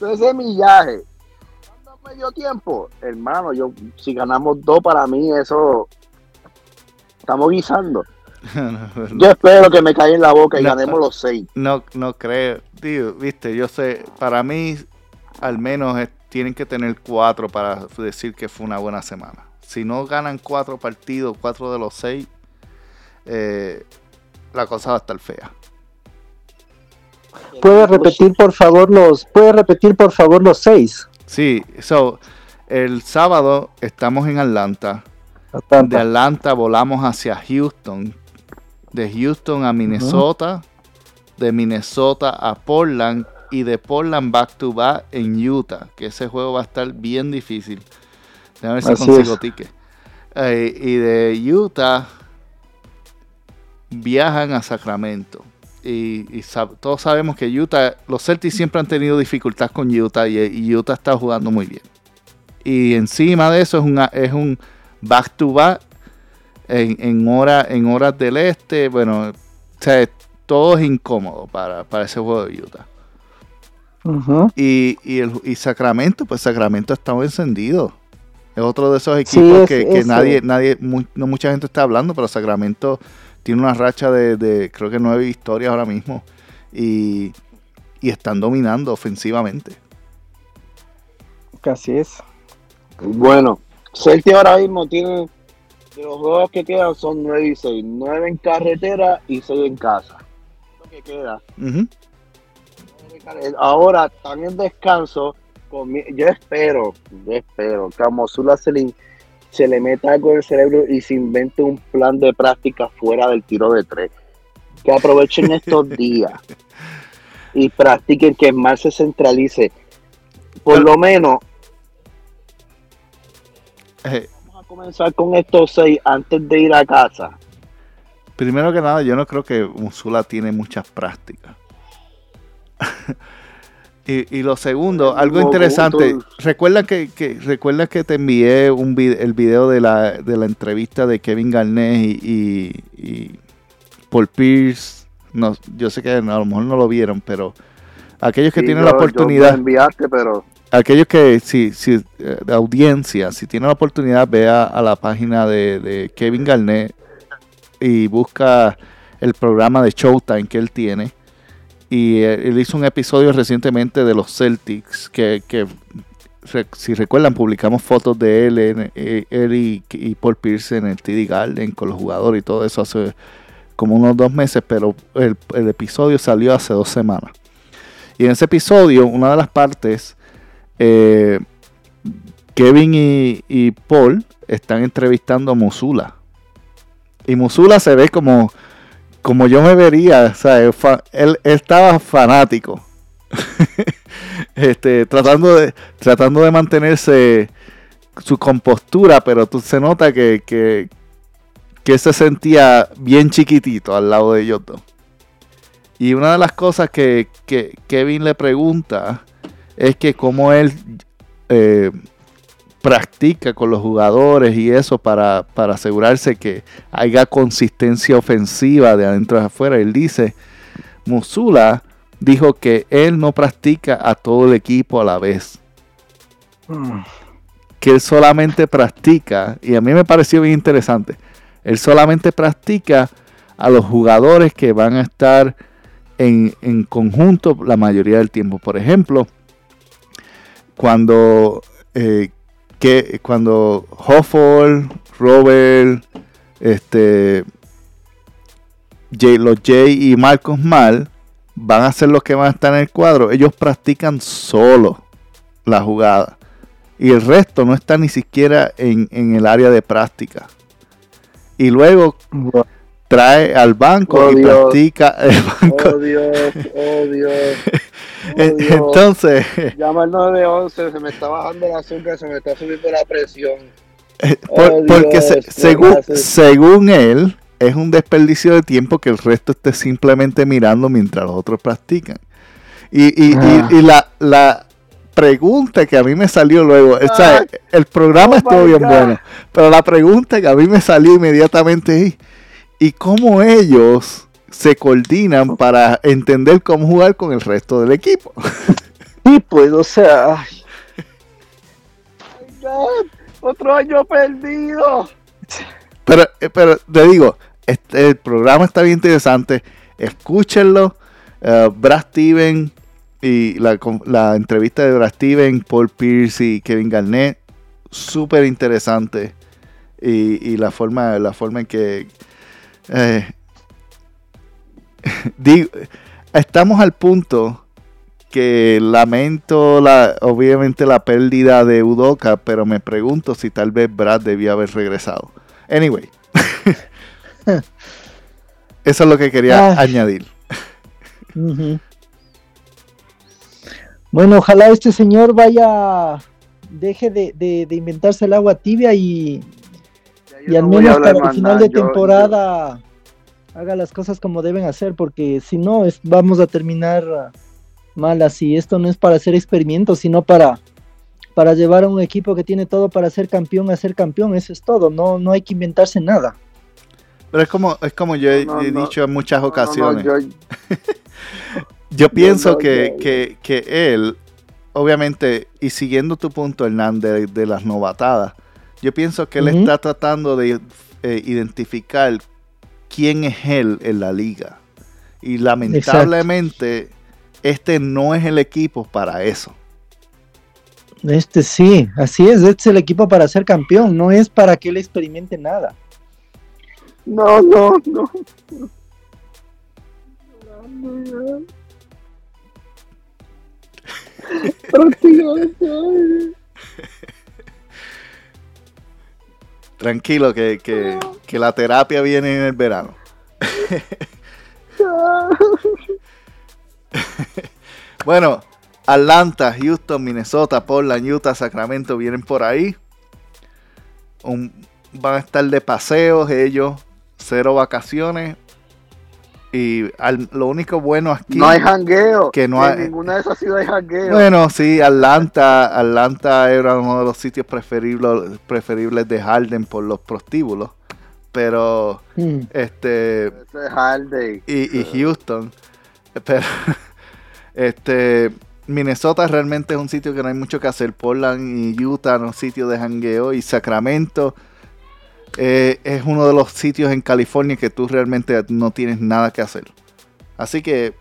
ese millaje. Jugando a medio tiempo, hermano, yo si ganamos dos para mí, eso estamos guisando. Yo espero que me caiga en la boca y No. ganemos los seis. No, no creo. Tío, viste, yo sé, para mí, al menos es- tienen que tener cuatro para decir que fue una buena semana. Si no ganan cuatro partidos, cuatro de los seis, eh, la cosa va a estar fea. ¿Puede repetir por favor los, puede repetir por favor los seis? Sí, so, el sábado estamos en Atlanta. De Atlanta. Volamos hacia Houston. De Houston a Minnesota. De Minnesota a Portland. Y de Portland back to back en Utah. Que ese juego va a estar bien difícil. Déjame ver si Así consigo ticket. Eh, y de Utah viajan a Sacramento. Y, y sab- todos sabemos que Utah, los Celtics siempre han tenido dificultad con Utah y, y Utah está jugando muy bien. Y encima de eso es, una, es un back to back en, en, hora, en horas del este. Bueno, o sea, todo es incómodo para, para ese juego de Utah. Y, y, el, y Sacramento, pues Sacramento está encendido. Es otro de esos equipos Sí, es- que, que nadie, nadie, no mucha gente está hablando, pero Sacramento tiene una racha de, de creo que nueve victorias ahora mismo. Y, y están dominando ofensivamente. Así es. Bueno, Celtic ahora mismo tiene de los juegos que quedan son 9 y 6, 9 en carretera y 6 en casa. Lo que queda. Ahora están en descanso. Yo espero, yo espero que a Mosula se le, se le meta algo en el cerebro y se invente un plan de práctica fuera del tiro de tres. Que aprovechen estos días y practiquen que más se centralice. Por Pero- lo menos Eh, Vamos a comenzar con estos seis antes de ir a casa. primero que nada, yo no creo que Musula tiene muchas prácticas. y, y lo segundo, algo interesante, recuerda que, que- recuerda que te envié un vid- el video de la, de la entrevista de Kevin Garnett y, y- y Paul Pierce. No, yo sé que a lo mejor no lo vieron, pero aquellos que Sí, tienen yo- la yo oportunidad, enviaste, pero aquellos que, si, si, eh, de audiencia, si tienen la oportunidad, vea a la página de, de Kevin Garnett y busca el programa de Showtime que él tiene. Y eh, él hizo un episodio recientemente de los Celtics, que, si recuerdan, publicamos fotos de él, eh, él y, Paul Pierce en el TD Garden con los jugadores y todo eso hace como unos dos meses, pero el, el episodio salió hace dos semanas. Y en ese episodio, una de las partes, eh, Kevin y, y Paul están entrevistando a Musula. Y Musula se ve como, como yo me vería, o sea, él, estaba fanático. este, tratando de, tratando de mantenerse su compostura, pero tú, se nota que, que, que se sentía bien chiquitito al lado de ellos dos. Y una de las cosas que, que Kevin le pregunta es que cómo él eh, practica con los jugadores y eso para, para, asegurarse que haya consistencia ofensiva de adentro a afuera. Él dice, Musula dijo que él no practica a todo el equipo a la vez. Mm. Que él solamente practica, y a mí me pareció bien interesante, él solamente practica a los jugadores que van a estar en, conjunto la mayoría del tiempo. Por ejemplo, cuando, eh, que, cuando Hofford, Robert, este, los Jay y Marcos Mal van a ser los que van a estar en el cuadro. Ellos practican solo la jugada. Y el resto no está ni siquiera en el área de práctica y luego trae al banco Oh, y Dios. practica el banco. Oh Dios, oh Dios. Oh, Dios. Entonces, Llama al 911, se me está bajando el azúcar, se me está subiendo la presión. por- Oh, porque se- según, según él, es un desperdicio de tiempo que el resto esté simplemente mirando mientras los otros practican. Y, y- y- Ah. y la, la pregunta que a mí me salió luego, o sea, Ah. el programa Oh, estuvo bien God. bueno, pero la pregunta que a mí me salió inmediatamente es, ¿y cómo ellos se coordinan para entender cómo jugar con el resto del equipo? Sí, pues, o sea, ay, God, Otro año perdido. Pero, eh, pero te digo, este, el programa está bien interesante. Escúchenlo. Eh, Brad Steven y la entrevista de Brad Steven, Paul Pierce y Kevin Garnett, súper interesante. Y, y la forma, la forma en que eh, digo, estamos al punto que lamento la, obviamente la pérdida de Udoka, pero me pregunto si tal vez Brad debía haber regresado. Anyway. Eso es lo que quería Ay. añadir. Bueno, ojalá este señor vaya, deje de, de- de inventarse el agua tibia y, y al no menos para el final nada, de yo- temporada haga las cosas como deben hacer, porque si no, es, vamos a terminar ah, mal así. Esto no es para hacer experimentos, sino para, para llevar a un equipo que tiene todo para ser campeón a ser campeón. Eso es todo, no, no hay que inventarse nada. Pero es como, es como yo he, No, no, he no. dicho en muchas No, no, no, ocasiones. yo- Yo pienso no, que, que- que él, obviamente, y siguiendo tu punto, Hernán, de, de las novatadas, yo pienso que él está tratando de eh, identificar quién es él en la liga. Y lamentablemente, este no es el equipo para eso. Este sí, así es, este es el equipo para ser campeón, no es para que él experimente nada. No, no, no. Prácticamente. Tranquilo, que, que- la terapia viene en el verano. Bueno, Atlanta, Houston, Minnesota, Portland, Utah, Sacramento vienen por ahí. Un- van a estar de paseos ellos, cero vacaciones. Y al- lo único bueno aquí. No hay jangueo. Que no En hay- ninguna de esas ciudades hay jangueo. Bueno, sí, Atlanta, Atlanta era uno de los sitios preferibles, preferibles de Harden por los prostíbulos. Pero, Mm, este, Ese es Hardy. y, y Houston. Pero, este, Minnesota realmente es un sitio que no hay mucho que hacer. Portland y Utah no es sitio de jangueo. Y Sacramento eh, es uno de los sitios en California que tú realmente no tienes nada que hacer. Así que,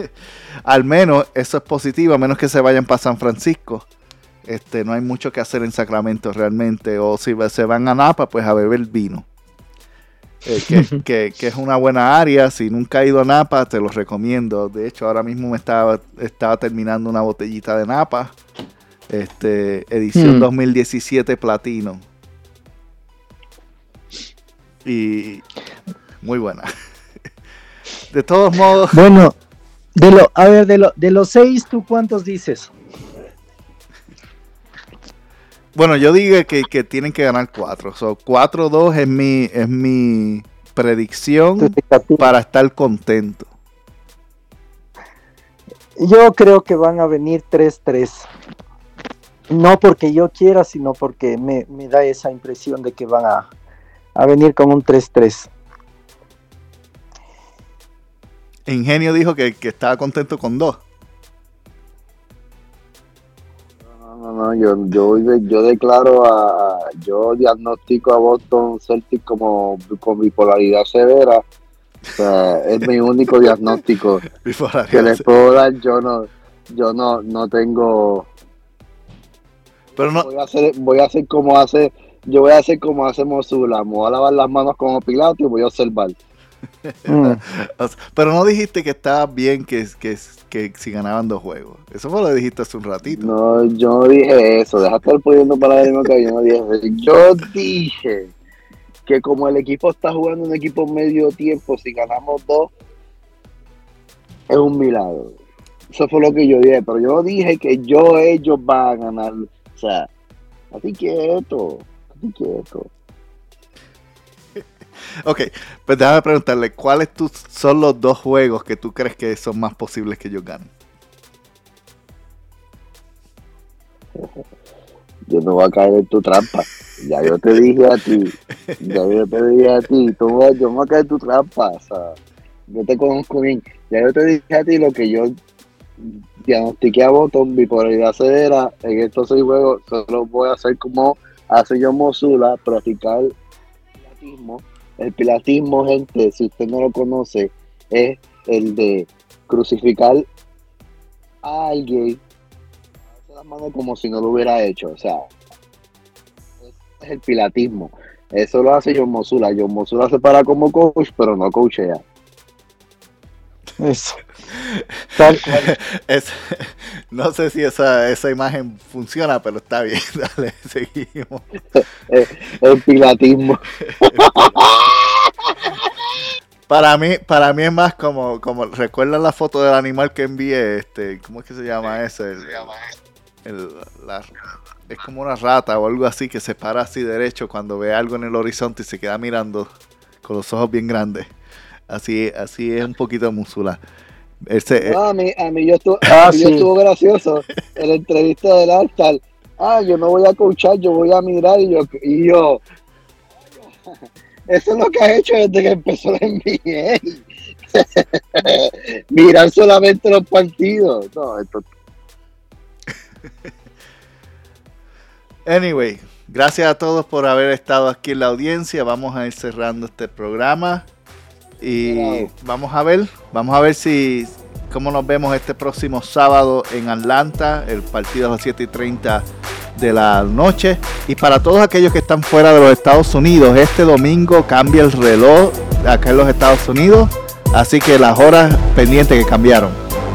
al menos eso es positivo, a menos que se vayan para San Francisco. Este, no hay mucho que hacer en Sacramento realmente. O si se van a Napa, pues a beber vino. Eh, que, que- que es una buena área. Si nunca has ido a Napa, te lo recomiendo. De hecho, ahora mismo me estaba, estaba terminando una botellita de Napa. Este, edición Hmm. 2017 Platino. Y muy buena. De todos modos, Bueno, de lo, a ver, de, lo, de los seis, ¿tú cuántos dices? Bueno, yo digo que, que tienen que ganar 4. So, 4-2 es mi, es mi predicción para estar contento. Yo creo que van a venir 3-3. No porque yo quiera, sino porque me, me da esa impresión de que van a, a venir con un 3-3. Ingenio dijo que, que estaba contento con 2. No, no, no, yo, yo, yo declaro a, yo diagnostico a Boston Celtic como con bipolaridad severa. O sea, es mi único diagnóstico que les puedo dar. Yo no, yo no, no tengo. Pero no. Voy a hacer, voy a hacer como hace, yo voy a hacer como hace Mosula. Me voy a lavar las manos como Pilato y voy a observar. Mm. Pero no dijiste que estaba bien que, que, que si ganaban dos juegos. Eso fue lo que dijiste hace un ratito. No, yo no dije eso. Deja estar poniendo para mismo que yo no dije Yo dije que como el equipo está jugando un equipo medio tiempo, si ganamos dos, es un milagro. Eso fue lo que yo dije. Pero yo dije que yo ellos van a ganar. O sea, así quieto. Así quieto. Ok, pues déjame preguntarle, ¿cuáles son los dos juegos que tú crees que son más posibles que ellos ganen? Yo no voy a caer en tu trampa. Ya yo te dije a ti, ya yo te dije a ti, tú, yo no voy a caer en tu trampa. O sea, yo te conozco bien. Ya yo te dije a ti lo que yo diagnostiqué a Botón, bipolaridad severa. En estos seis juegos solo voy a hacer como hace yo Mosula, practicar el el pilatismo, gente, si usted no lo conoce, es el de crucificar a alguien las manos como si no lo hubiera hecho. O sea, es el pilatismo. Eso lo hace John Mosula. John Mosula se para como coach, pero no coachea. Eso. Tal cual. no sé si esa, esa imagen funciona, pero está bien. Dale, seguimos. el pilatismo. Para mí, para mí es más como, como ¿recuerdan la foto del animal que envié? Este, ¿cómo es que se llama ese? es como una rata o algo así que se para así derecho cuando ve algo en el horizonte y se queda mirando con los ojos bien grandes. Así, así es un poquito muscular. Ese, a mí, a mí yo estuvo, ah, estuvo gracioso en la entrevista del altar. Ah, yo no voy a escuchar, yo voy a mirar y yo, y yo eso es lo que ha hecho desde que empezó la NBA. Mirar solamente los partidos. No, esto... Anyway, gracias a todos por haber estado aquí en la audiencia. Vamos a ir cerrando este programa. Y vamos a ver, vamos a ver si cómo nos vemos este próximo sábado en Atlanta, el partido a las 7 y 30 de la noche. Y para todos aquellos que están fuera de los Estados Unidos, este domingo cambia el reloj acá en los Estados Unidos. Así que las horas pendientes que cambiaron.